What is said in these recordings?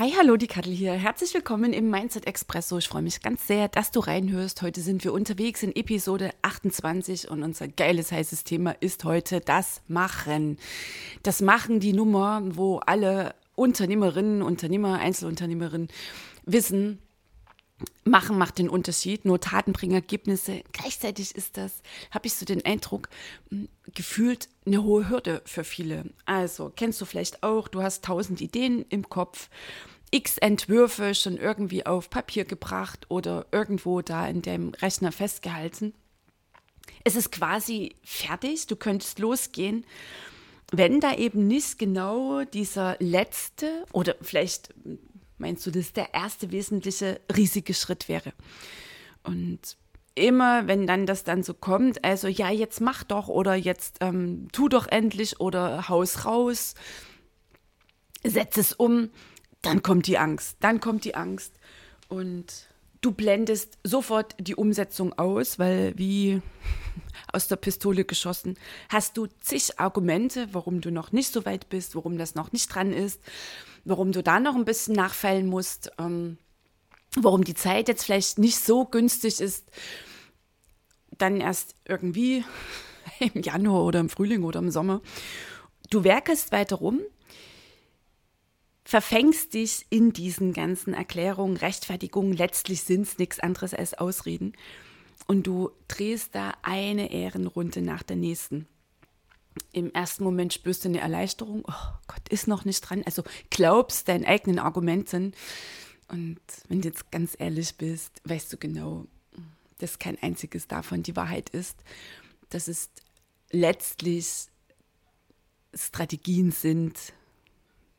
Hi, hallo, die Kattel hier. Herzlich willkommen im Mindset Expresso. Ich freue mich ganz sehr, dass du reinhörst. Heute sind wir unterwegs in Episode 28 und unser geiles, heißes Thema ist heute das Machen. Das Machen, die Nummer, wo alle Unternehmerinnen, Unternehmer, Einzelunternehmerinnen wissen, Machen macht den Unterschied, nur Taten bringen Ergebnisse. Gleichzeitig ist das, habe ich so den Eindruck, hm, gefühlt eine hohe Hürde für viele. Also, kennst du vielleicht auch, du hast tausend Ideen im Kopf x Entwürfe schon irgendwie auf Papier gebracht oder irgendwo da in dem Rechner festgehalten. Es ist quasi fertig, du könntest losgehen, wenn da eben nicht genau dieser letzte oder vielleicht meinst du, dass der erste wesentliche riesige Schritt wäre. Und immer, wenn dann das dann so kommt, also ja, jetzt mach doch oder jetzt ähm, tu doch endlich oder haus raus, setz es um, dann kommt die Angst, dann kommt die Angst und du blendest sofort die Umsetzung aus, weil wie aus der Pistole geschossen hast du zig Argumente, warum du noch nicht so weit bist, warum das noch nicht dran ist, warum du da noch ein bisschen nachfallen musst, ähm, warum die Zeit jetzt vielleicht nicht so günstig ist, dann erst irgendwie im Januar oder im Frühling oder im Sommer. Du werkest weiter rum verfängst dich in diesen ganzen Erklärungen, Rechtfertigungen. Letztlich sind es nichts anderes als Ausreden. Und du drehst da eine Ehrenrunde nach der nächsten. Im ersten Moment spürst du eine Erleichterung. Oh Gott, ist noch nicht dran. Also glaubst deinen eigenen Argumenten. Und wenn du jetzt ganz ehrlich bist, weißt du genau, dass kein einziges davon die Wahrheit ist. Dass es letztlich Strategien sind,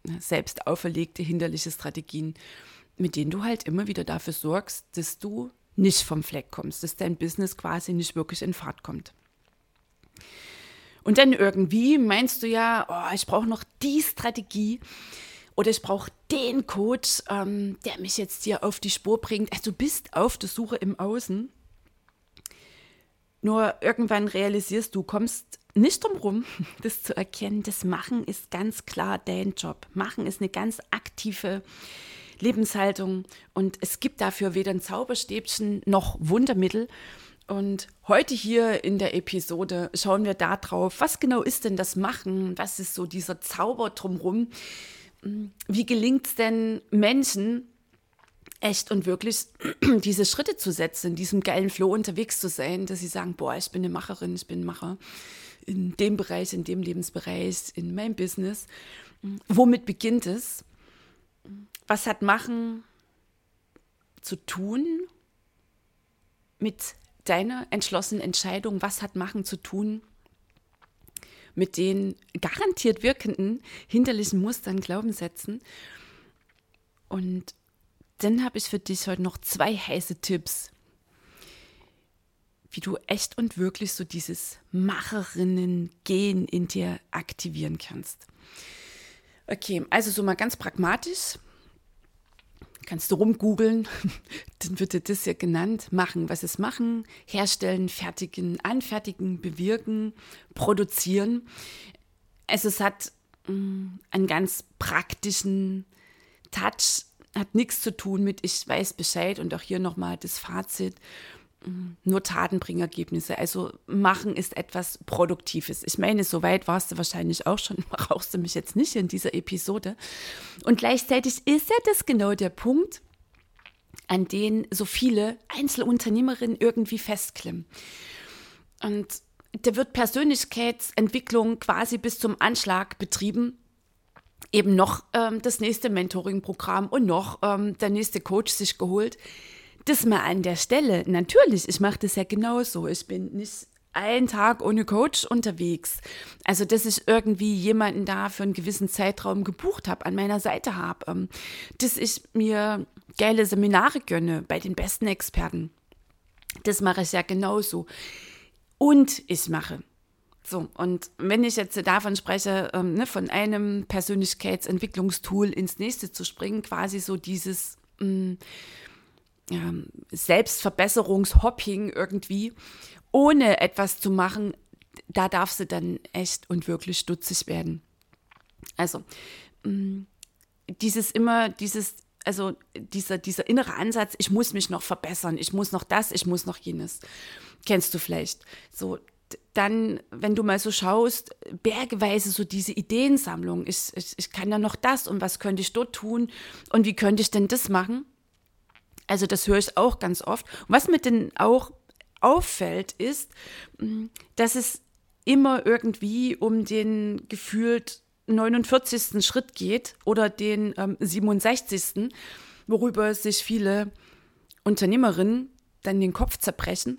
Ne, selbst auferlegte hinderliche Strategien, mit denen du halt immer wieder dafür sorgst, dass du nicht vom Fleck kommst, dass dein Business quasi nicht wirklich in Fahrt kommt. Und dann irgendwie meinst du ja, oh, ich brauche noch die Strategie oder ich brauche den Coach, ähm, der mich jetzt hier auf die Spur bringt. Also du bist auf der Suche im Außen. Nur irgendwann realisierst du, kommst nicht drum rum, das zu erkennen. Das Machen ist ganz klar dein Job. Machen ist eine ganz aktive Lebenshaltung und es gibt dafür weder ein Zauberstäbchen noch Wundermittel. Und heute hier in der Episode schauen wir da drauf, was genau ist denn das Machen? Was ist so dieser Zauber drumherum? Wie gelingt es denn Menschen, echt und wirklich diese Schritte zu setzen, in diesem geilen Flow unterwegs zu sein, dass sie sagen, boah, ich bin eine Macherin, ich bin ein Macher in dem Bereich, in dem Lebensbereich, in meinem Business. Womit beginnt es? Was hat Machen zu tun mit deiner entschlossenen Entscheidung? Was hat Machen zu tun mit den garantiert wirkenden hinderlichen Mustern, Glaubenssätzen? Und dann habe ich für dich heute noch zwei heiße Tipps, wie du echt und wirklich so dieses Macherinnen-Gen in dir aktivieren kannst. Okay, also so mal ganz pragmatisch. Kannst du rumgoogeln, dann wird dir das ja genannt. Machen, was ist machen? Herstellen, fertigen, anfertigen, bewirken, produzieren. Also es hat mm, einen ganz praktischen Touch, hat nichts zu tun mit ich weiß Bescheid und auch hier nochmal das Fazit nur Taten bringen Ergebnisse. Also machen ist etwas Produktives. Ich meine, so weit warst du wahrscheinlich auch schon, brauchst du mich jetzt nicht in dieser Episode. Und gleichzeitig ist ja das genau der Punkt, an den so viele Einzelunternehmerinnen irgendwie festklemmen. Und da wird Persönlichkeitsentwicklung quasi bis zum Anschlag betrieben. Eben noch ähm, das nächste Mentoring-Programm und noch ähm, der nächste Coach sich geholt das mal an der Stelle. Natürlich, ich mache das ja genauso. Ich bin nicht einen Tag ohne Coach unterwegs. Also, dass ich irgendwie jemanden da für einen gewissen Zeitraum gebucht habe, an meiner Seite habe. Ähm, dass ich mir geile Seminare gönne bei den besten Experten. Das mache ich ja genauso. Und ich mache. So, und wenn ich jetzt davon spreche, ähm, ne, von einem Persönlichkeitsentwicklungstool ins nächste zu springen, quasi so dieses mh, ja, Selbstverbesserungshopping irgendwie, ohne etwas zu machen, da darf sie dann echt und wirklich stutzig werden. Also, mm, dieses immer, dieses also dieser, dieser innere Ansatz, ich muss mich noch verbessern, ich muss noch das, ich muss noch jenes. Kennst du vielleicht. So, dann, wenn du mal so schaust, bergeweise so diese Ideensammlung, ich, ich, ich kann ja noch das und was könnte ich dort tun und wie könnte ich denn das machen? Also das höre ich auch ganz oft. Und was mir denn auch auffällt, ist, hm, dass es immer irgendwie um den gefühlt 49. Schritt geht oder den ähm, 67., worüber sich viele Unternehmerinnen dann den Kopf zerbrechen,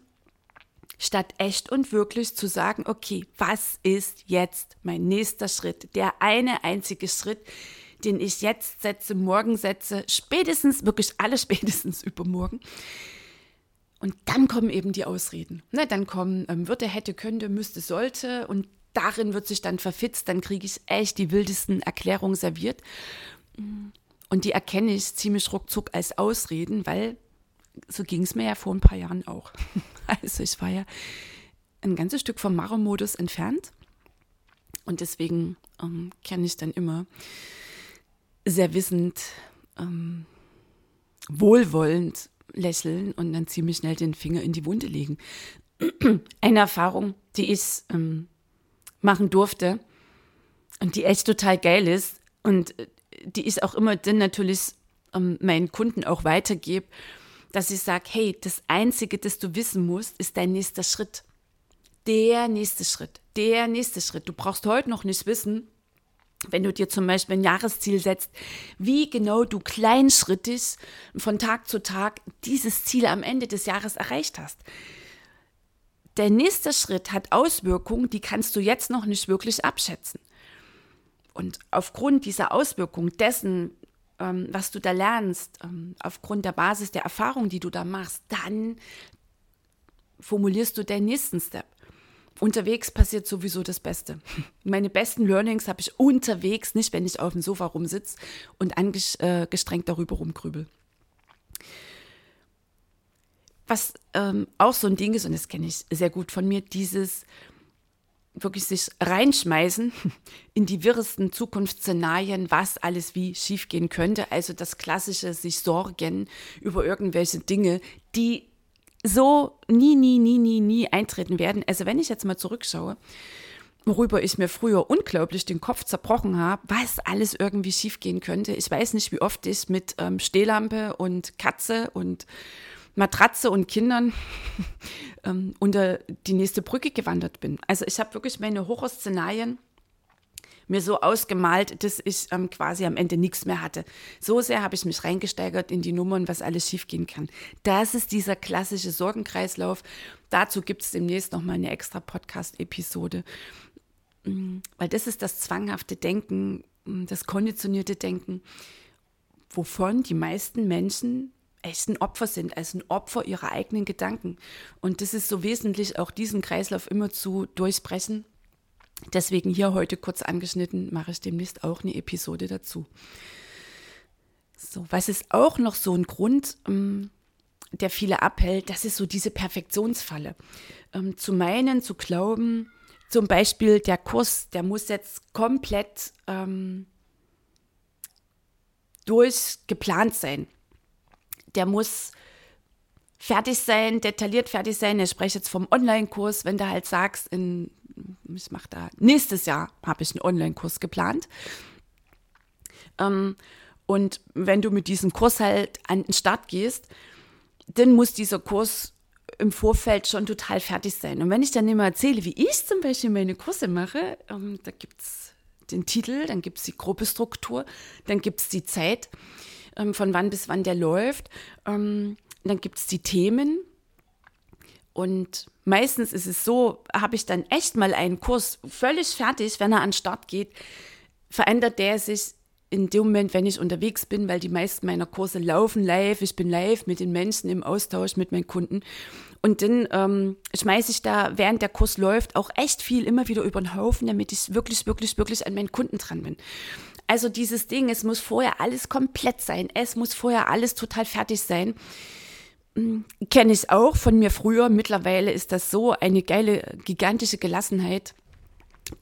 statt echt und wirklich zu sagen, okay, was ist jetzt mein nächster Schritt? Der eine einzige Schritt, den ich jetzt setze, morgen setze, spätestens, wirklich alle spätestens übermorgen. Und dann kommen eben die Ausreden. Ne, dann kommen ähm, würde, hätte, könnte, müsste, sollte. Und darin wird sich dann verfitzt, dann kriege ich echt die wildesten Erklärungen serviert. Und die erkenne ich ziemlich ruckzuck als Ausreden, weil so ging es mir ja vor ein paar Jahren auch. Also ich war ja ein ganzes Stück vom Maro-Modus entfernt. Und deswegen ähm, kann ich dann immer sehr wissend, ähm, wohlwollend lächeln und dann ziemlich schnell den Finger in die Wunde legen. Eine Erfahrung, die ich ähm, machen durfte und die echt total geil ist und äh, die ich auch immer dann natürlich ähm, meinen Kunden auch weitergebe, dass ich sage, hey, das Einzige, das du wissen musst, ist dein nächster Schritt. Der nächste Schritt, der nächste Schritt. Du brauchst heute noch nicht wissen, wenn du dir zum Beispiel ein Jahresziel setzt, wie genau du kleinschrittig von Tag zu Tag dieses Ziel am Ende des Jahres erreicht hast der nächste Schritt hat Auswirkungen, die kannst du jetzt noch nicht wirklich abschätzen. Und aufgrund dieser Auswirkungen dessen, ähm, was du da lernst, ähm, aufgrund der Basis der Erfahrung, die du da machst, dann formulierst du den nächsten Step. Unterwegs passiert sowieso das Beste. Meine besten Learnings habe ich unterwegs, nicht wenn ich auf dem Sofa rumsitze und angestrengt äh, darüber rumgrübel. Was ähm, auch so ein Ding ist, und das kenne ich sehr gut von mir, dieses wirklich sich reinschmeißen in die wirresten Zukunftsszenarien, was alles wie schiefgehen könnte. Also das klassische sich sorgen über irgendwelche Dinge, die so nie, nie, nie, nie, nie eintreten werden. Also wenn ich jetzt mal zurückschaue, worüber ich mir früher unglaublich den Kopf zerbrochen habe, was alles irgendwie schiefgehen könnte. Ich weiß nicht, wie oft ich mit ähm, Stehlampe und Katze und Matratze und Kindern ähm, unter die nächste Brücke gewandert bin. Also ich habe wirklich meine Horrorszenarien mir so ausgemalt, dass ich ähm, quasi am Ende nichts mehr hatte. So sehr habe ich mich reingesteigert in die Nummern, was alles schiefgehen kann. Das ist dieser klassische Sorgenkreislauf. Dazu gibt es demnächst noch mal eine extra Podcast-Episode. Mm, weil das ist das zwanghafte Denken, mm, das konditionierte Denken, wovon die meisten Menschen echt ein Opfer sind, als ein Opfer ihrer eigenen Gedanken. Und das ist so wesentlich, auch diesen Kreislauf immer zu durchbrechen. Deswegen hier heute kurz angeschnitten, mache ich demnächst auch eine Episode dazu. So, was ist auch noch so ein Grund, ähm, der viele abhält, das ist so diese Perfektionsfalle. Ähm, zu meinen, zu glauben, zum Beispiel der Kurs, der muss jetzt komplett ähm, durchgeplant sein der muss fertig sein, detailliert fertig sein. Ich spreche jetzt vom Online-Kurs, wenn du halt sagst, in, ich mache da, nächstes Jahr habe ich einen Online-Kurs geplant. Ähm, und wenn du mit diesem Kurs halt an den Start gehst, dann muss dieser Kurs im Vorfeld schon total fertig sein. Und wenn ich dann immer erzähle, wie ich zum Beispiel meine Kurse mache, ähm, da gibt es den Titel, dann gibt es die grobe Struktur, dann gibt es die Zeit ähm, von wann bis wann der läuft. Ähm, dann gibt es die Themen Und meistens ist es so, habe ich dann echt mal einen Kurs völlig fertig, wenn er an den Start geht, verändert der sich in dem Moment, wenn ich unterwegs bin, weil die meisten meiner Kurse laufen live, ich bin live mit den Menschen im Austausch mit meinen Kunden. Und dann ähm, schmeiße ich da, während der Kurs läuft, auch echt viel immer wieder über den Haufen, damit ich wirklich, wirklich, wirklich an meinen Kunden dran bin. Also dieses Ding, es muss vorher alles komplett sein, es muss vorher alles total fertig sein. Hm, kenne ich auch von mir früher. Mittlerweile ist das so eine geile, gigantische Gelassenheit.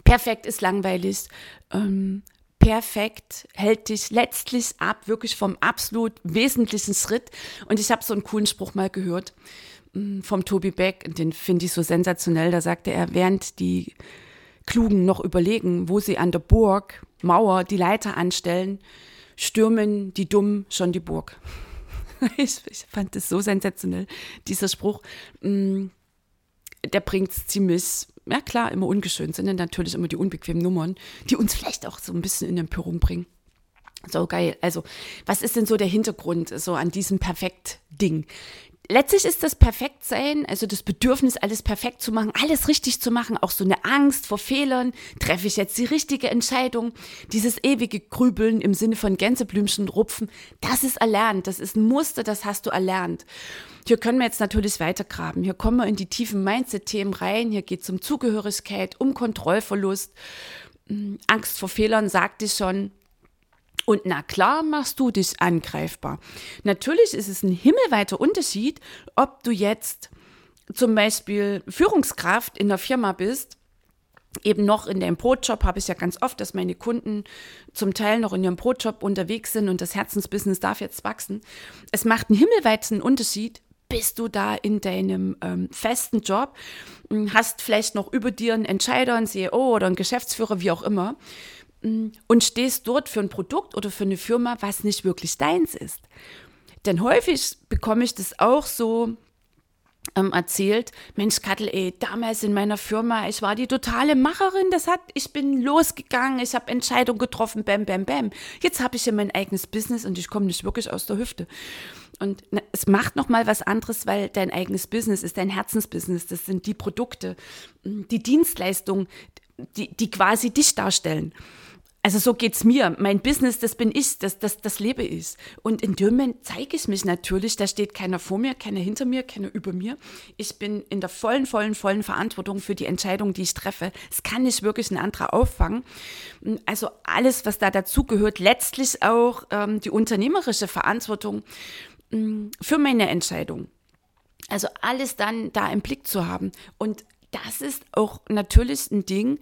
Perfekt ist langweilig. Ähm, perfekt, hält dich letztlich ab, wirklich vom absolut wesentlichen Schritt. Und ich habe so einen coolen Spruch mal gehört mm, vom Tobi Beck, den finde ich so sensationell. Da sagte er, während die Klugen noch überlegen, wo sie an der Burg, Mauer, die Leiter anstellen, stürmen die Dummen schon die Burg. ich, ich fand das so sensationell, dieser Spruch. Mm, der bringt es ziemlich ja klar, immer ungeschönt sind natürlich immer die unbequemen Nummern, die uns vielleicht auch so ein bisschen in Empörung bringen. So geil. Also, was ist denn so der Hintergrund so an diesem Perfekt-Ding? Letztlich ist das Perfektsein, also das Bedürfnis, alles perfekt zu machen, alles richtig zu machen, auch so eine Angst vor Fehlern, treffe ich jetzt die richtige Entscheidung, dieses ewige Grübeln im Sinne von Gänseblümchen rupfen, das ist erlernt, das ist ein Muster, das hast du erlernt. Hier können wir jetzt natürlich weitergraben, hier kommen wir in die tiefen Mindset-Themen rein, hier geht es um Zugehörigkeit, um Kontrollverlust, hm, Angst vor Fehlern, sagte ich schon, und na klar machst du dich angreifbar. Natürlich ist es ein himmelweiter Unterschied, ob du jetzt zum Beispiel Führungskraft in der Firma bist eben noch in dem Brotjob habe ich ja ganz oft, dass meine Kunden zum Teil noch in ihrem Brotjob unterwegs sind und das Herzensbusiness darf jetzt wachsen. Es macht einen himmelweiten Unterschied, bist du da in deinem ähm, festen Job, hast vielleicht noch über dir einen Entscheider, einen CEO oder einen Geschäftsführer, wie auch immer und stehst dort für ein Produkt oder für eine Firma, was nicht wirklich deins ist. Denn häufig bekomme ich das auch so ähm, erzählt, Mensch Kattel, ey, damals in meiner Firma, ich war die totale Macherin, das hat, ich bin losgegangen, ich habe Entscheidungen getroffen, bam, bam, bam. Jetzt habe ich ja mein eigenes Business und ich komme nicht wirklich aus der Hüfte. Und na, es macht noch mal was anderes, weil dein eigenes Business ist dein Herzensbusiness, das sind die Produkte, die Dienstleistungen, die, die quasi dich darstellen. Also so geht's mir. Mein Business, das bin ich, das, das, das lebe ich. Und in dem Moment zeige ich mich natürlich, da steht keiner vor mir, keiner hinter mir, keiner über mir. Ich bin in der vollen, vollen, vollen Verantwortung für die Entscheidung, die ich treffe. Es kann nicht wirklich ein anderer auffangen. Also alles, was da dazugehört, letztlich auch ähm, die unternehmerische Verantwortung mh, für meine Entscheidung. Also alles dann da im Blick zu haben. Und das ist auch natürlich ein Ding,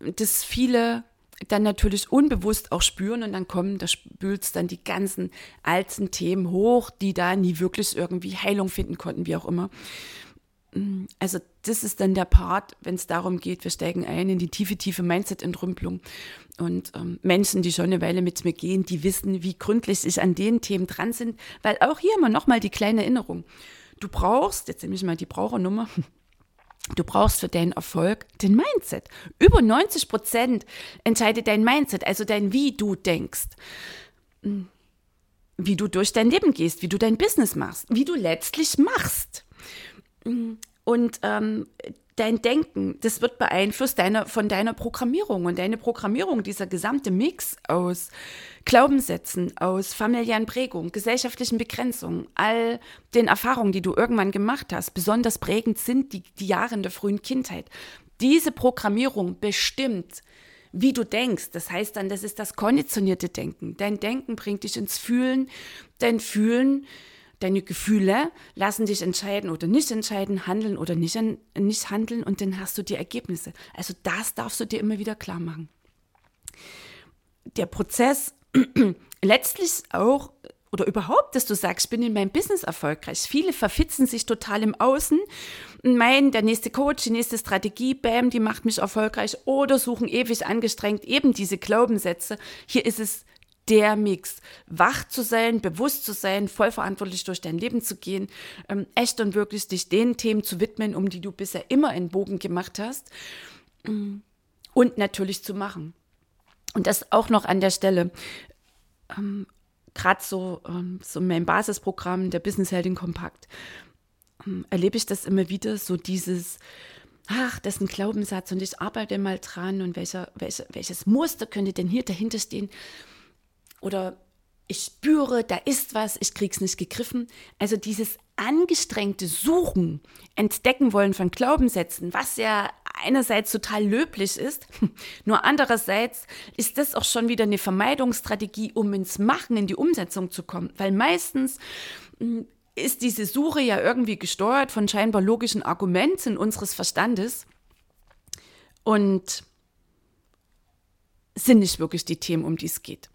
das viele dann natürlich unbewusst auch spüren und dann kommen, da spült dann die ganzen alten Themen hoch, die da nie wirklich irgendwie Heilung finden konnten, wie auch immer. Mm, also das ist dann der Part, wenn es darum geht, wir steigen ein in die tiefe, tiefe Mindset-Entrümpelung. Und ähm, Menschen, die schon eine Weile mit mir gehen, die wissen, wie gründlich ich an den Themen dran sind, weil auch hier immer nochmal die kleine Erinnerung. Du brauchst, jetzt nehme ich mal die Brauchernummer, Du brauchst für deinen Erfolg den Mindset. Über 90 Prozent entscheidet dein Mindset, also dein Wie du denkst. Hm. Wie du durch dein Leben gehst, wie du dein Business machst, wie du letztlich machst. Hm. Und ähm, dein Denken, das wird beeinflusst deiner, von deiner Programmierung. Und deine Programmierung, dieser gesamte Mix aus Glaubenssätzen, aus familiären Prägungen, gesellschaftlichen Begrenzungen, all den Erfahrungen, die du irgendwann gemacht hast, besonders prägend sind die, die Jahre in der frühen Kindheit. Diese Programmierung bestimmt, wie du denkst. Das heißt dann, das ist das konditionierte Denken. Dein Denken bringt dich ins Fühlen, dein Fühlen Deine Gefühle lassen dich entscheiden oder nicht entscheiden, handeln oder nicht, nicht handeln und dann hast du die Ergebnisse. Also das darfst du dir immer wieder klar machen. Der Prozess letztlich auch oder überhaupt, dass du sagst, ich bin in meinem Business erfolgreich. Viele verfitzen sich total im Außen und meinen, der nächste Coach, die nächste Strategie, bam, die macht mich erfolgreich oder suchen ewig angestrengt eben diese Glaubenssätze. Hier ist es der Mix. Wach zu sein, bewusst zu sein, vollverantwortlich durch dein Leben zu gehen, ähm, echt und wirklich dich den Themen zu widmen, um die du bisher immer einen Bogen gemacht hast. Mm, und natürlich zu machen. Und das auch noch an der Stelle. Ähm, Gerade so, ähm, so mein Basisprogramm, der Business Helding Kompakt. ähm, erlebe ich das immer wieder, so dieses, ach, das ist ein Glaubenssatz und ich arbeite mal dran und welcher, welche, welches Muster könnte denn hier dahinter stehen? Oder ich spüre, da ist was, ich krieg's nicht gegriffen. Also dieses angestrengte Suchen, Entdecken wollen von Glaubenssätzen, was ja einerseits total löblich ist, nur andererseits ist das auch schon wieder eine Vermeidungsstrategie, um ins Machen, in die Umsetzung zu kommen, weil meistens hm, ist diese Suche ja irgendwie gesteuert von scheinbar logischen Argumenten unseres Verstandes und sind nicht wirklich die Themen, um die es geht.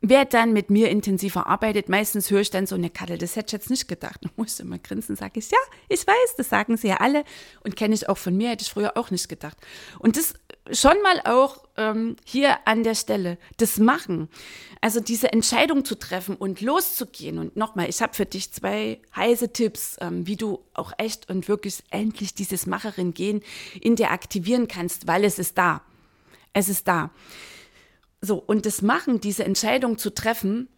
Wer dann mit mir intensiver arbeitet, meistens höre ich dann so eine Kattel, das hätte ich jetzt nicht gedacht. Da muss ich immer grinsen, sage ich, ja, ich weiß, das sagen sie ja alle und kenne ich auch von mir, hätte ich früher auch nicht gedacht. Und das schon mal auch ähm, hier an der Stelle, das Machen, also diese Entscheidung zu treffen und loszugehen. Und nochmal, ich habe für dich zwei heiße Tipps, ähm, wie du auch echt und wirklich endlich dieses Macherin gehen in dir aktivieren kannst, weil es ist da. Es ist da. So, und das Machen, diese Entscheidung zu treffen,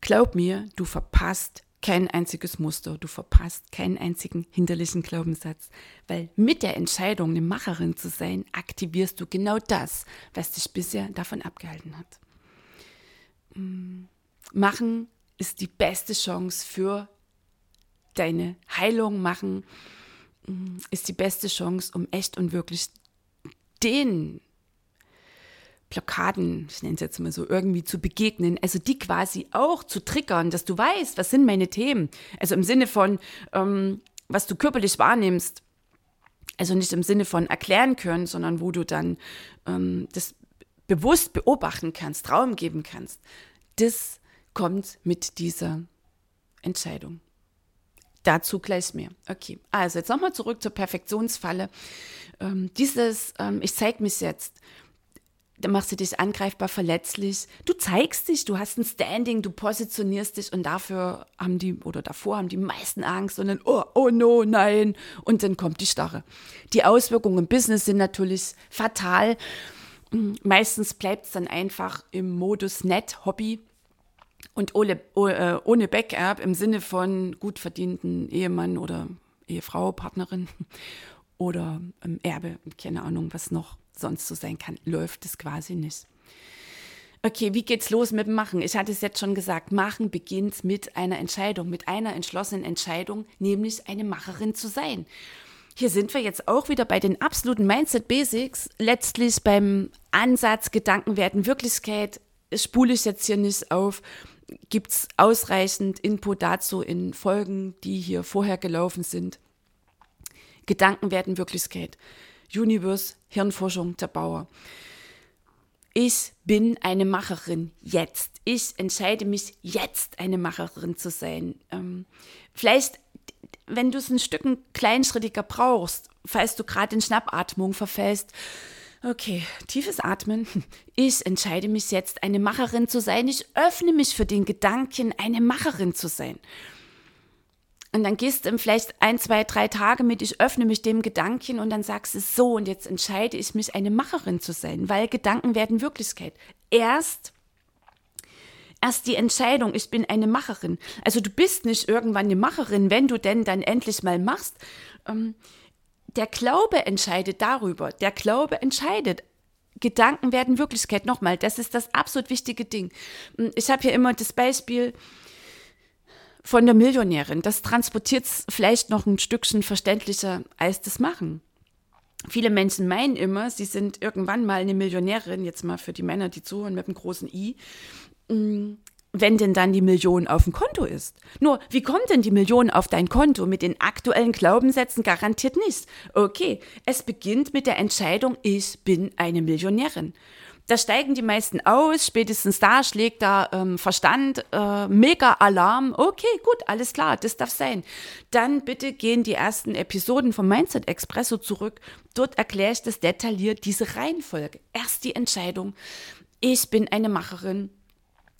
glaub mir, du verpasst kein einziges Muster, du verpasst keinen einzigen hinderlichen Glaubenssatz, weil mit der Entscheidung, eine Macherin zu sein, aktivierst du genau das, was dich bisher davon abgehalten hat. Mm, machen ist die beste Chance für deine Heilung. Machen mm, ist die beste Chance, um echt und wirklich den Blockaden, ich nenne es jetzt mal so, irgendwie zu begegnen, also die quasi auch zu triggern, dass du weißt, was sind meine Themen. Also im Sinne von, ähm, was du körperlich wahrnimmst. Also nicht im Sinne von erklären können, sondern wo du dann ähm, das bewusst beobachten kannst, Raum geben kannst. Das kommt mit dieser Entscheidung. Dazu gleich mehr. Okay, also jetzt nochmal zurück zur Perfektionsfalle. Ähm, dieses, ähm, ich zeige mich jetzt, dann machst du dich angreifbar verletzlich. Du zeigst dich, du hast ein Standing, du positionierst dich und dafür haben die oder davor haben die meisten Angst und dann, oh, oh no, nein. Und dann kommt die Starre. Die Auswirkungen im Business sind natürlich fatal. Meistens bleibt es dann einfach im Modus nett, Hobby und ohne, äh, ohne Backup im Sinne von gut verdienten Ehemann oder Ehefrau, Partnerin oder Erbe, keine Ahnung, was noch sonst so sein kann, läuft es quasi nicht. Okay, wie geht's los mit dem Machen? Ich hatte es jetzt schon gesagt, Machen beginnt mit einer Entscheidung, mit einer entschlossenen Entscheidung, nämlich eine Macherin zu sein. Hier sind wir jetzt auch wieder bei den absoluten Mindset Basics, letztlich beim Ansatz Gedanken werden Wirklichkeit. Spule ich jetzt hier nicht auf. Gibt es ausreichend Input dazu in Folgen, die hier vorher gelaufen sind? Gedanken werden Wirklichkeit. Universe Hirnforschung der Bauer. Ich bin eine Macherin jetzt. Ich entscheide mich jetzt, eine Macherin zu sein. Ähm, vielleicht, wenn du es ein Stück kleinschrittiger brauchst, falls du gerade in Schnappatmung verfällst, Okay, tiefes Atmen. Ich entscheide mich jetzt, eine Macherin zu sein. Ich öffne mich für den Gedanken, eine Macherin zu sein. Und dann gehst du vielleicht ein, zwei, drei Tage mit, ich öffne mich dem Gedanken und dann sagst du so und jetzt entscheide ich mich, eine Macherin zu sein, weil Gedanken werden Wirklichkeit. Erst, erst die Entscheidung, ich bin eine Macherin. Also du bist nicht irgendwann eine Macherin, wenn du denn dann endlich mal machst. Ähm, der Glaube entscheidet darüber. Der Glaube entscheidet. Gedanken werden Wirklichkeit. Nochmal, das ist das absolut wichtige Ding. Ich habe hier immer das Beispiel, von der Millionärin. Das transportiert es vielleicht noch ein Stückchen verständlicher als das Machen. Viele Menschen meinen immer, sie sind irgendwann mal eine Millionärin, jetzt mal für die Männer, die zuhören mit einem großen I, mm, wenn denn dann die Million auf dem Konto ist. Nur, wie kommt denn die Million auf dein Konto? Mit den aktuellen Glaubenssätzen garantiert nicht. Okay, es beginnt mit der Entscheidung, ich bin eine Millionärin. Da steigen die meisten aus, spätestens da schlägt da ähm, Verstand, äh, mega Alarm. Okay, gut, alles klar, das darf sein. Dann bitte gehen die ersten Episoden vom Mindset Expresso zurück. Dort erkläre ich das detailliert, diese Reihenfolge. Erst die Entscheidung, ich bin eine Macherin,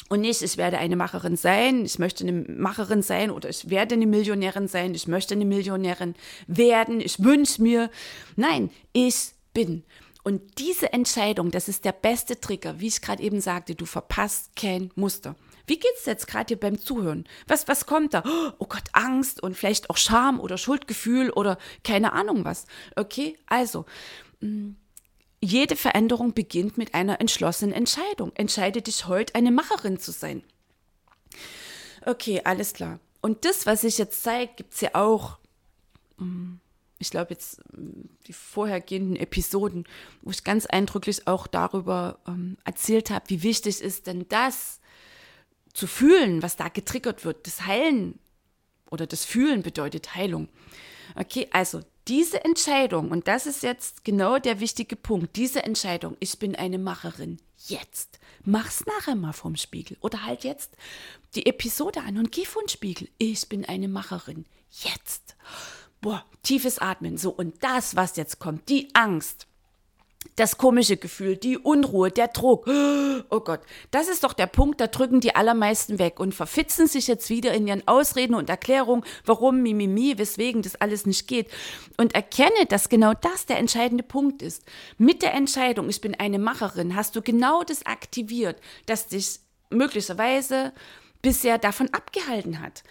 und nicht, ich werde eine Macherin sein, ich möchte eine Macherin sein oder ich werde eine Millionärin sein, ich möchte eine Millionärin werden, ich wünsche mir. Nein, ich bin. Und diese Entscheidung, das ist der beste Trigger, wie ich gerade eben sagte, du verpasst kein Muster. Wie geht's jetzt gerade dir beim Zuhören? Was, was kommt da? Oh Gott, Angst und vielleicht auch Scham oder Schuldgefühl oder keine Ahnung was. Okay, also. Mm, jede Veränderung beginnt mit einer entschlossenen Entscheidung. Entscheide dich heute, eine Macherin zu sein. Okay, alles klar. Und das, was ich jetzt zeige, gibt es ja auch, mm, ich glaube jetzt mm, die vorhergehenden Episoden, wo ich ganz eindrücklich auch darüber ähm, erzählt habe, wie wichtig ist denn das zu fühlen, was da getriggert wird. Das Heilen oder das Fühlen bedeutet Heilung. Okay, also diese Entscheidung, und das ist jetzt genau der wichtige Punkt, diese Entscheidung, ich bin eine Macherin, jetzt. Mach's nachher mal vom Spiegel oder halt jetzt die Episode an und geh vom Spiegel. Ich bin eine Macherin, jetzt. Boah, tiefes Atmen. So, und das, was jetzt kommt, die Angst, das komische Gefühl, die Unruhe, der Druck. Oh Gott, das ist doch der Punkt, da drücken die allermeisten weg und verfitzen sich jetzt wieder in ihren Ausreden und Erklärungen, warum, mimimi, weswegen das alles nicht geht. Und erkenne, dass genau das der entscheidende Punkt ist. Mit der Entscheidung, ich bin eine Macherin, hast du genau das aktiviert, das dich möglicherweise bisher davon abgehalten hat.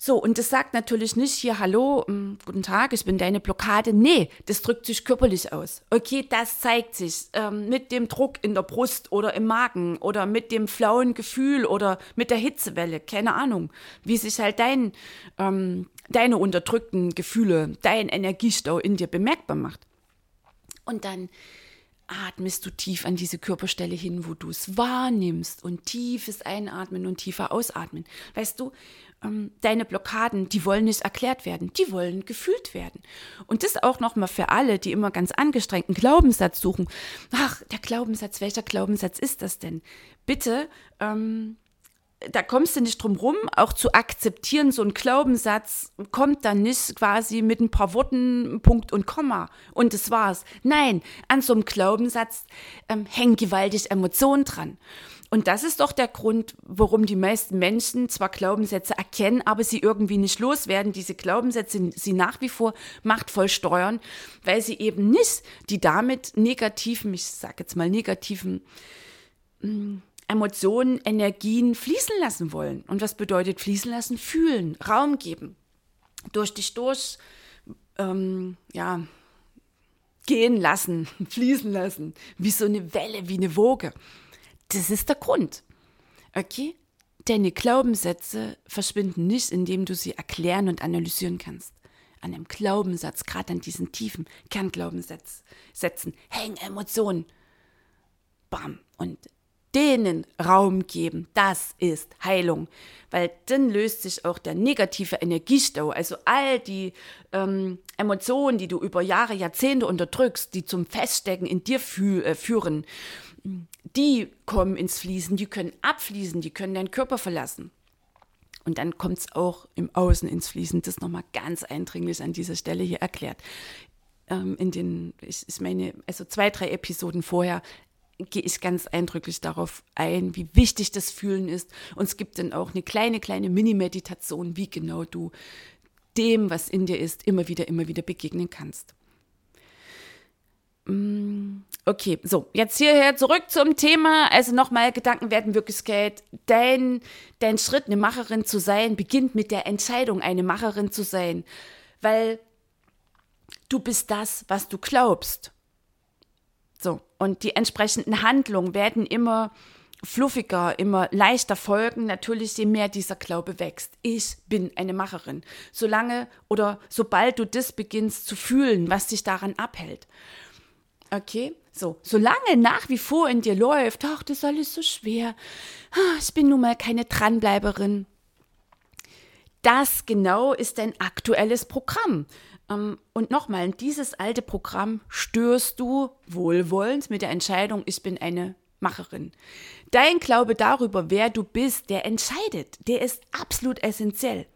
So, und das sagt natürlich nicht hier, hallo, ähm, guten Tag, ich bin deine Blockade. Nee, das drückt sich körperlich aus. Okay, das zeigt sich ähm, mit dem Druck in der Brust oder im Magen oder mit dem flauen Gefühl oder mit der Hitzewelle, keine Ahnung, wie sich halt dein, ähm, deine unterdrückten Gefühle, dein Energiestau in dir bemerkbar macht. Und dann atmest du tief an diese Körperstelle hin, wo du es wahrnimmst und tiefes Einatmen und tiefer Ausatmen. Weißt du, ähm, deine Blockaden, die wollen nicht erklärt werden, die wollen gefühlt werden. Und das auch nochmal für alle, die immer ganz angestrengten Glaubenssatz suchen. Ach, der Glaubenssatz, welcher Glaubenssatz ist das denn? Bitte, ähm, da kommst du nicht drum rum, auch zu akzeptieren, so ein Glaubenssatz kommt dann nicht quasi mit ein paar Worten, Punkt und Komma und das war's. Nein, an so einem Glaubenssatz ähm, hängen gewaltig Emotionen dran. Und das ist doch der Grund, warum die meisten Menschen zwar Glaubenssätze erkennen, aber sie irgendwie nicht loswerden, diese Glaubenssätze sie nach wie vor machtvoll steuern, weil sie eben nicht die damit negativen, ich sage jetzt mal negativen mm, Emotionen, Energien fließen lassen wollen. Und was bedeutet fließen lassen? Fühlen, Raum geben, durch dich durch, ähm, ja, gehen lassen, fließen lassen, wie so eine Welle, wie eine Woge. Das ist der Grund. Okay? Deine Glaubenssätze verschwinden nicht, indem du sie erklären und analysieren kannst. An einem Glaubenssatz, gerade an diesen tiefen Kernglaubenssätzen, hängen Emotionen. Bam. Und denen Raum geben, das ist Heilung. Weil dann löst sich auch der negative Energiestau, also all die ähm, Emotionen, die du über Jahre, Jahrzehnte unterdrückst, die zum Feststecken in dir fü äh, führen, die kommen ins Fließen, die können abfließen, die können deinen Körper verlassen. Und dann kommt es auch im Außen ins Fließen. Das nochmal ganz eindringlich an dieser Stelle hier erklärt. Ähm, in den, ich, ich meine, also zwei, drei Episoden vorher gehe ich ganz eindrücklich darauf ein, wie wichtig das Fühlen ist. Und es gibt dann auch eine kleine, kleine Mini-Meditation, wie genau du dem, was in dir ist, immer wieder, immer wieder begegnen kannst. Mm, okay, so, jetzt hierher zurück zum Thema. Also nochmal, Gedanken werden Wirklichkeit. Dein, dein Schritt, eine Macherin zu sein, beginnt mit der Entscheidung, eine Macherin zu sein. Weil du bist das, was du glaubst. So, und die entsprechenden Handlungen werden immer fluffiger, immer leichter folgen, natürlich je mehr dieser Glaube wächst. Ich bin eine Macherin. Solange oder sobald du das beginnst zu fühlen, was dich daran abhält. Okay, so, solange nach wie vor in dir läuft, ach, das ist alles so schwer, ah, ich bin nun mal keine Dranbleiberin. Das genau ist dein aktuelles Programm. Ähm, und nochmal, dieses alte Programm stößt du wohlwollend mit der Entscheidung, ich bin eine Macherin. Dein Glaube darüber, wer du bist, der entscheidet, der ist absolut essentiell.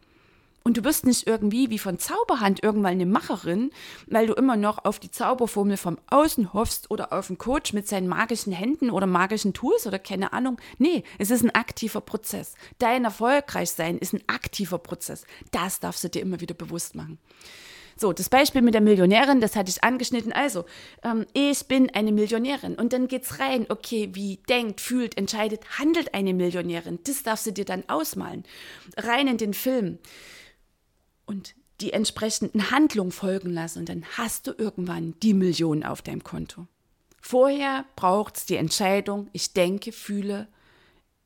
Und du wirst nicht irgendwie wie von Zauberhand irgendwann eine Macherin, weil du immer noch auf die Zauberformel vom Außen hoffst oder auf einen Coach mit seinen magischen Händen oder magischen Tools oder keine Ahnung. Nee, es ist ein aktiver Prozess. Dein Erfolgreichsein ist ein aktiver Prozess. Das darfst du dir immer wieder bewusst machen. So, das Beispiel mit der Millionärin, das hatte ich angeschnitten. Also, ähm, ich bin eine Millionärin. Und dann geht's rein, okay, wie denkt, fühlt, entscheidet, handelt eine Millionärin. Das darfst du dir dann ausmalen. Rein in den Film. Und die entsprechenden Handlungen folgen lassen. Und dann hast du irgendwann die Millionen auf deinem Konto. Vorher braucht es die Entscheidung, ich denke, fühle,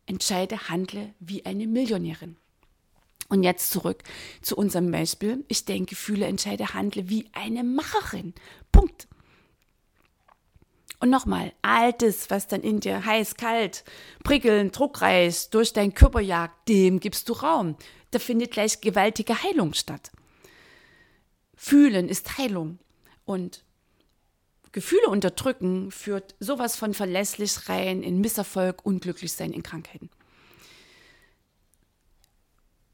entscheide, handle wie eine Millionärin. Und jetzt zurück zu unserem Beispiel. Ich denke, fühle, entscheide, handle wie eine Macherin. Punkt. Und nochmal, all das, was dann in dir heiß, kalt, prickelnd, druckreich durch deinen Körper jagt, dem gibst du Raum. Da findet gleich gewaltige Heilung statt. Fühlen ist Heilung. Und Gefühle unterdrücken führt sowas von verlässlich rein in Misserfolg, Unglücklichsein, in Krankheiten.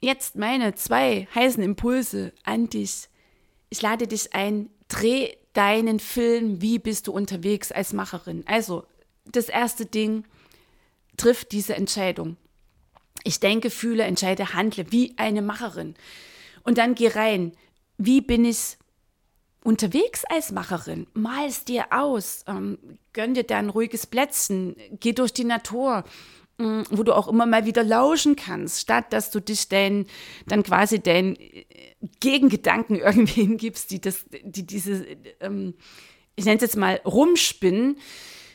Jetzt meine zwei heißen Impulse an dich. Ich lade dich ein, dreh deinen Film, wie bist du unterwegs als Macherin. Also, das erste Ding, triff diese Entscheidung. Ich denke, fühle, entscheide, handle wie eine Macherin. Und dann geh rein. Wie bin ich unterwegs als Macherin? Mal es dir aus. Ähm, gönn dir da ein ruhiges Plätzchen. Geh durch die Natur. Mm, wo du auch immer mal wieder lauschen kannst, statt dass du dich dein, dann quasi deinen äh, Gegengedanken irgendwie hingibst, die das, die diese, ähm, ich nenne es jetzt mal rumspinnen,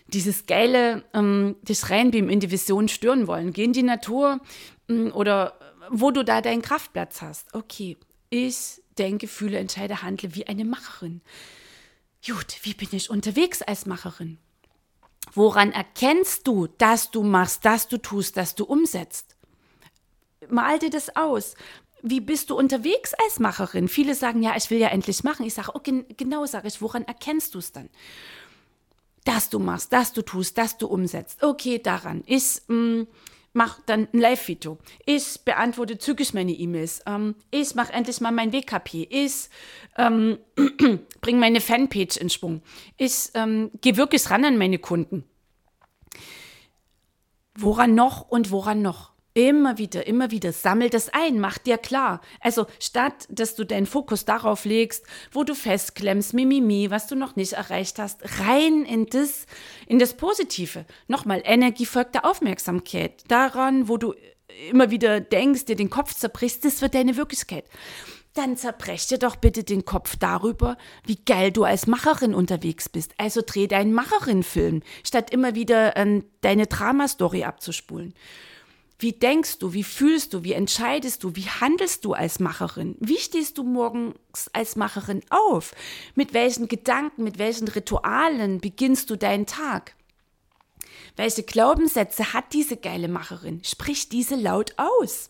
dieses geile, ähm, dich reinbeamen in die Vision stören wollen. Geh in die Natur ähm, oder wo du da deinen Kraftplatz hast. Okay, ich denke, fühle, entscheide, handle wie eine Macherin. Gut, wie bin ich unterwegs als Macherin? Woran erkennst du, dass du machst, dass du tust, dass du umsetzt? Mal dir das aus. Wie bist du unterwegs als Macherin? Viele sagen, ja, ich will ja endlich machen. Ich sage, okay, genau sage ich, woran erkennst du es dann? Dass du machst, dass du tust, dass du umsetzt. Okay, daran. Ich mm, mache dann ein Live-Video. Ich beantworte zügig meine E-Mails. Ähm, ich mache endlich mal mein WKP. Ich ähm, bringe meine Fanpage in Schwung. Ich ähm, gehe wirklich ran an meine Kunden. Woran noch und woran noch? Immer wieder, immer wieder, sammel das ein, mach dir klar. Also statt, dass du deinen Fokus darauf legst, wo du festklemmst, mimimi, was du noch nicht erreicht hast, rein in das, in das Positive. Nochmal, Energie folgt der Aufmerksamkeit. Daran, wo du immer wieder denkst, dir den Kopf zerbrichst, das wird deine Wirklichkeit. Dann zerbrech dir doch bitte den Kopf darüber, wie geil du als Macherin unterwegs bist. Also dreh deinen Macherin-Film, statt immer wieder äh, deine Dramastory abzuspulen. Wie denkst du, wie fühlst du, wie entscheidest du, wie handelst du als Macherin? Wie stehst du morgens als Macherin auf? Mit welchen Gedanken, mit welchen Ritualen beginnst du deinen Tag? Welche Glaubenssätze hat diese geile Macherin? Sprich diese laut aus.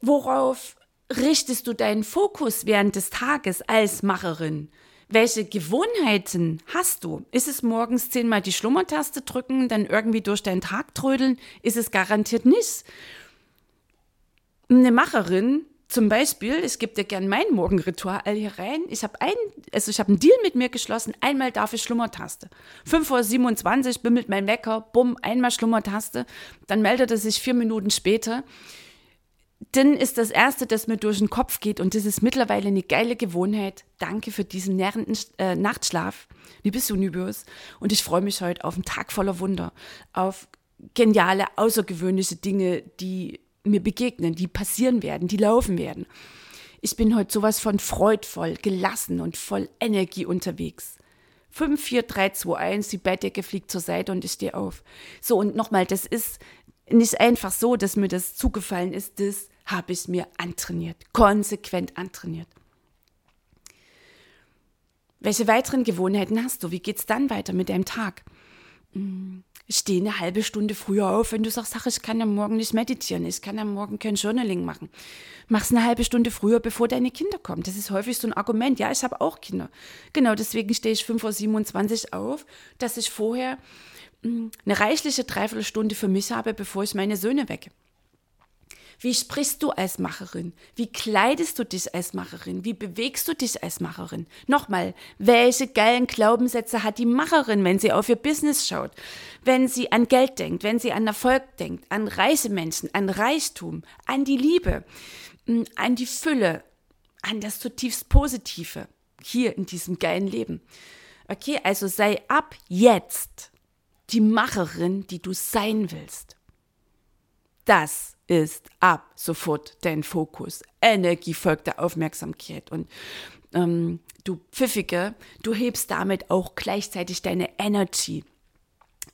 Worauf richtest du deinen Fokus während des Tages als Macherin? Welche Gewohnheiten hast du? Ist es morgens zehnmal die Schlummertaste drücken, dann irgendwie durch deinen Tag trödeln? Ist es garantiert nicht. Eine Macherin, zum Beispiel, ich gebe dir gern mein Morgenritual hier rein. Ich habe ein, also ich habe einen Deal mit mir geschlossen. Einmal darf ich Schlummertaste. 5.27 Uhr bimmelt mein Wecker, bumm, einmal Schlummertaste. Dann meldet er sich vier Minuten später dann ist das Erste, das mir durch den Kopf geht, und das ist mittlerweile eine geile Gewohnheit. Danke für diesen nährenden äh, Nachtschlaf, liebes Universe. Und ich freue mich heute auf einen Tag voller Wunder, auf geniale, außergewöhnliche Dinge, die mir begegnen, die passieren werden, die laufen werden. Ich bin heute sowas von freudvoll, gelassen und voll Energie unterwegs. 5, 4, 3, 2, 1, die Bettdecke fliegt zur Seite und ich stehe auf. So, und nochmal, das ist nicht einfach so, dass mir das zugefallen ist, das habe ich mir antrainiert, konsequent antrainiert. Welche weiteren Gewohnheiten hast du? Wie geht es dann weiter mit deinem Tag? Hm, steh eine halbe Stunde früher auf, wenn du sagst, ich kann am Morgen nicht meditieren, ich kann am Morgen kein Journaling machen. Mach's eine halbe Stunde früher, bevor deine Kinder kommen. Das ist häufig so ein Argument. Ja, ich habe auch Kinder. Genau, deswegen stehe ich 5.27 Uhr auf, dass ich vorher hm, eine reichliche Dreiviertelstunde für mich habe, bevor ich meine Söhne wecke. Wie sprichst du als Macherin? Wie kleidest du dich als Macherin? Wie bewegst du dich als Macherin? Nochmal, welche geilen Glaubenssätze hat die Macherin, wenn sie auf ihr Business schaut? Wenn sie an Geld denkt, wenn sie an Erfolg denkt, an reiche Menschen, an Reichtum, an die Liebe, hm, an die Fülle, an das zutiefst Positive hier in diesem geilen Leben. Okay, also sei ab jetzt die Macherin, die du sein willst. Das ist ab sofort dein Fokus. Energie folgt der Aufmerksamkeit. Und ähm, du Pfiffige, du hebst damit auch gleichzeitig deine Energy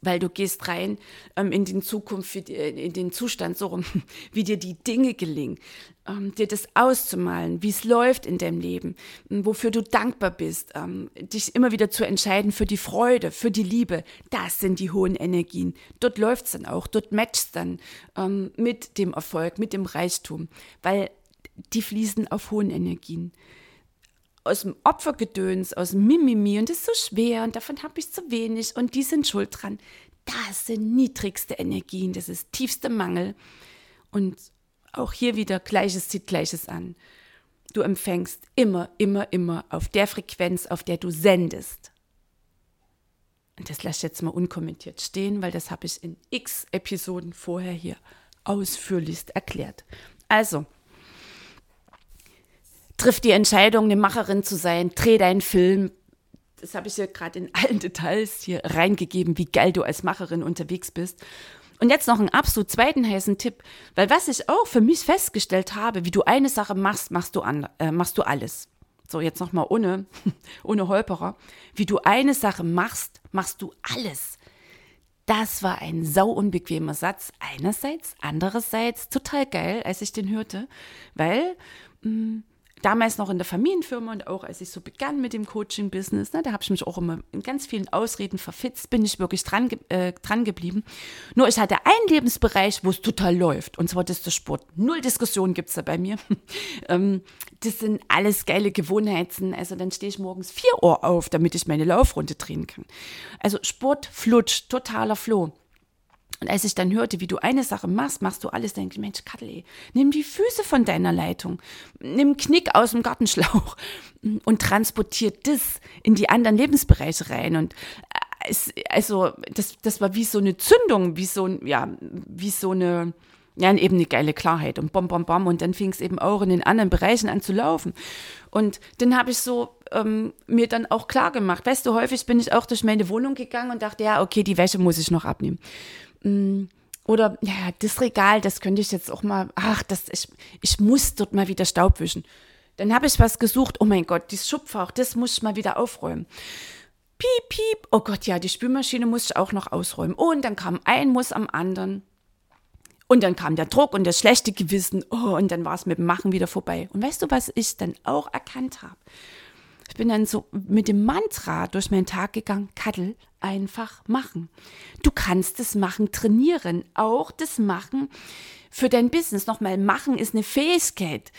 weil du gehst rein ähm, in den Zukunft, in den Zustand, so rum, wie dir die Dinge gelingen, ähm, dir das auszumalen, wie es läuft in deinem Leben, ähm, wofür du dankbar bist, ähm, dich immer wieder zu entscheiden für die Freude, für die Liebe, das sind die hohen Energien. Dort läuft es dann auch, dort matcht dann ähm, mit dem Erfolg, mit dem Reichtum, weil die fließen auf hohen Energien aus dem Opfergedöns, aus dem Mimimi und ist so schwer und davon habe ich zu wenig und die sind schuld dran. Das sind niedrigste Energien, das ist tiefster Mangel. Und auch hier wieder Gleiches zieht Gleiches an. Du empfängst immer, immer, immer auf der Frequenz, auf der du sendest. Und das lasse ich jetzt mal unkommentiert stehen, weil das habe ich in x Episoden vorher hier ausführlichst erklärt. Also, triff die Entscheidung, eine Macherin zu sein, dreh deinen Film. Das habe ich hier gerade in allen Details hier reingegeben, wie geil du als Macherin unterwegs bist. Und jetzt noch einen absolut zweiten heißen Tipp, weil was ich auch für mich festgestellt habe, wie du eine Sache machst, machst du, an, äh, machst du alles. So, jetzt nochmal ohne, ohne Holperer. Wie du eine Sache machst, machst du alles. Das war ein sau unbequemer Satz. Einerseits, andererseits total geil, als ich den hörte, weil mh, mm, damals noch in der Familienfirma und auch als ich so begann mit dem Coaching-Business, ne, da habe ich mich auch immer in ganz vielen Ausreden verfitzt, bin ich wirklich dran, äh, dran geblieben. Nur ich hatte einen Lebensbereich, wo es total läuft, und zwar das ist der Sport. Null Diskussion gibt es da bei mir. ähm, das sind alles geile Gewohnheiten. Also dann stehe ich morgens 4 Uhr auf, damit ich meine Laufrunde drehen kann. Also Sport flutscht, totaler Floh. Und als ich dann hörte, wie du eine Sache machst, machst du alles, denke ich, Mensch, Kattel, nimm die Füße von deiner Leitung, nimm Knick aus dem Gartenschlauch und transportiert das in die anderen Lebensbereiche rein. Und äh, es, also, das, das war wie so eine Zündung, wie so, ja, wie so eine, ja, eben eine geile Klarheit und bom, bom, bom. Und dann fing es eben auch in den anderen Bereichen an zu laufen. Und dann habe ich so ähm, mir dann auch klar gemacht. Weißt du, häufig bin ich auch durch meine Wohnung gegangen und dachte, ja, okay, die Wäsche muss ich noch abnehmen. Mm, oder ja, das Regal, das könnte ich jetzt auch mal, ach, das, ich, ich muss dort mal wieder Staub wischen. Dann habe ich was gesucht, oh mein Gott, dieses Schubfach, das muss ich mal wieder aufräumen. Piep, piep, oh Gott, ja, die Spülmaschine muss ich auch noch ausräumen. Und dann kam ein Muss am anderen. Und dann kam der Druck und das schlechte Gewissen. Oh, und dann war es mit dem Machen wieder vorbei. Und weißt du, was ich dann auch erkannt habe? Ich bin dann so mit dem Mantra durch meinen Tag gegangen, Kattel, einfach machen. Du kannst das Machen trainieren, auch das Machen für dein Business. Nochmal, Machen ist eine Fähigkeit.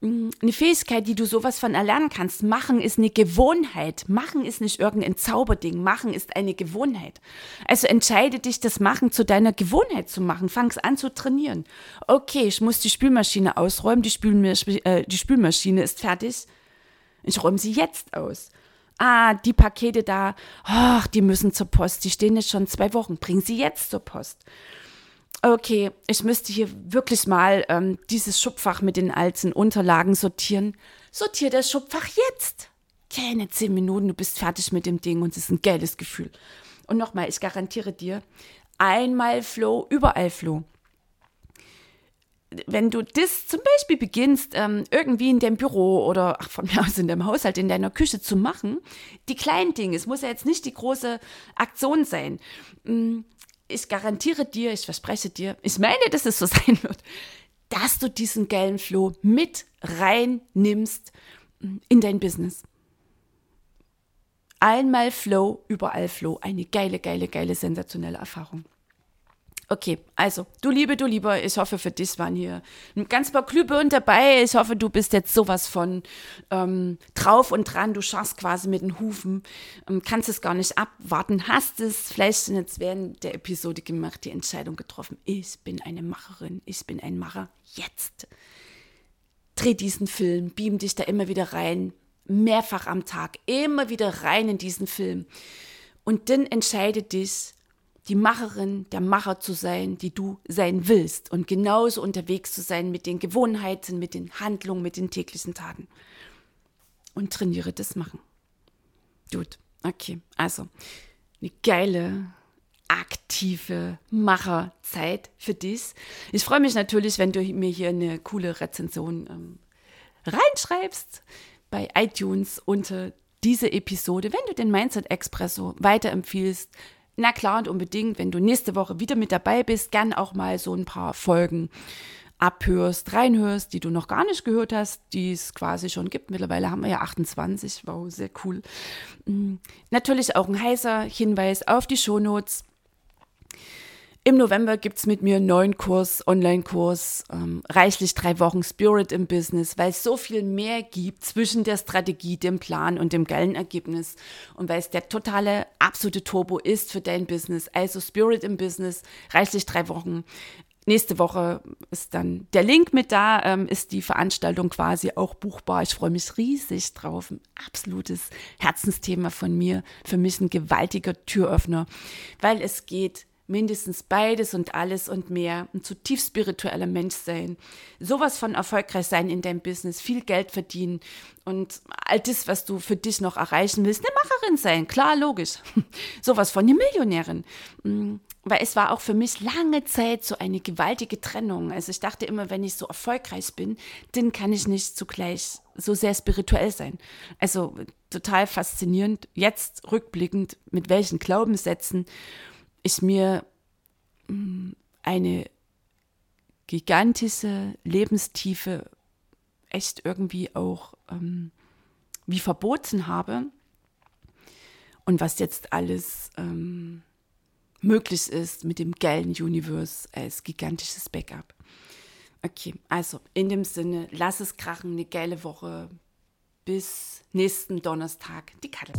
Mm, eine Fähigkeit, die du sowas von erlernen kannst. Machen ist eine Gewohnheit. Machen ist nicht irgendein Zauberding. Machen ist eine Gewohnheit. Also entscheide dich, das Machen zu deiner Gewohnheit zu machen. Fang's an zu trainieren. Okay, ich muss die Spülmaschine ausräumen. Die, Spülmasch äh, die Spülmaschine ist fertig. Ich räume sie jetzt aus. Ah, die Pakete da, ach, die müssen zur Post. Die stehen jetzt schon zwei Wochen. Bring sie jetzt zur Post. Okay, ich müsste hier wirklich mal ähm, dieses Schubfach mit den alten Unterlagen sortieren. Sortier das Schubfach jetzt. Keine zehn Minuten, du bist fertig mit dem Ding und es ist ein geiles Gefühl. Und nochmal, ich garantiere dir, einmal Flow, überall Flow wenn du das zum Beispiel beginnst, ähm, irgendwie in deinem Büro oder ach, von mir aus in deinem Haushalt, in deiner Küche zu machen, die kleinen Dinge, es muss ja jetzt nicht die große Aktion sein. Mm, ich garantiere dir, ich verspreche dir, ich meine, dass es so sein wird, dass du diesen geilen Flow mit reinnimmst mm, in dein Business. Einmal Flow, überall Flow. Eine geile, geile, geile, sensationelle Erfahrung. Okay, also, du Liebe, du Lieber, ich hoffe, für dich waren hier ein ganz paar Glühbirnen dabei. Ich hoffe, du bist jetzt sowas von ähm, drauf und dran. Du schaust quasi mit den Hufen, ähm, kannst es gar nicht abwarten, hast es vielleicht schon jetzt während der Episode gemacht, die Entscheidung getroffen. Ich bin eine Macherin, ich bin ein Macher. Jetzt. Dreh diesen Film, beam dich da immer wieder rein, mehrfach am Tag, immer wieder rein in diesen Film. Und dann entscheide dich, die Macherin, der Macher zu sein, die du sein willst und genauso unterwegs zu sein mit den Gewohnheiten, mit den Handlungen, mit den täglichen Taten. und trainiere das machen. Gut, okay. Also, eine geile, aktive Macherzeit für dich. Ich freue mich natürlich, wenn du mir hier eine coole Rezension ähm, reinschreibst bei iTunes unter diese Episode, wenn du den Mindset Expresso weiterempfiehlst. Na klar und unbedingt, wenn du nächste Woche wieder mit dabei bist, gern auch mal so ein paar Folgen abhörst, reinhörst, die du noch gar nicht gehört hast, die es quasi schon gibt. Mittlerweile haben wir ja 28. Wow, sehr cool. Mm, natürlich auch ein heißer Hinweis auf die Shownotes. Im November gibt es mit mir einen neuen Kurs, Online-Kurs, ähm, reichlich drei Wochen Spirit im Business, weil es so viel mehr gibt zwischen der Strategie, dem Plan und dem geilen Ergebnis und weil es der totale, absolute Turbo ist für dein Business. Also Spirit im Business, reichlich drei Wochen. Nächste Woche ist dann der Link mit da, ähm, ist die Veranstaltung quasi auch buchbar. Ich freue mich riesig drauf. Ein absolutes Herzensthema von mir. Für mich ein gewaltiger Türöffner, weil es geht mindestens beides und alles und mehr, ein zutiefst spiritueller Mensch sein, sowas von erfolgreich sein in deinem Business, viel Geld verdienen und all das, was du für dich noch erreichen willst, eine Macherin sein, klar, logisch. sowas von eine Millionärin. Mm, weil es war auch für mich lange Zeit so eine gewaltige Trennung. Also ich dachte immer, wenn ich so erfolgreich bin, dann kann ich nicht zugleich so sehr spirituell sein. Also total faszinierend, jetzt rückblickend, mit welchen Glaubenssätzen ich mir mm, eine gigantische Lebenstiefe echt irgendwie auch ähm, wie verboten habe und was jetzt alles ähm, möglich ist mit dem geilen Universe als gigantisches Backup. Okay, also in dem Sinne, lass es krachen, eine geile Woche. Bis nächsten Donnerstag, die Kattel.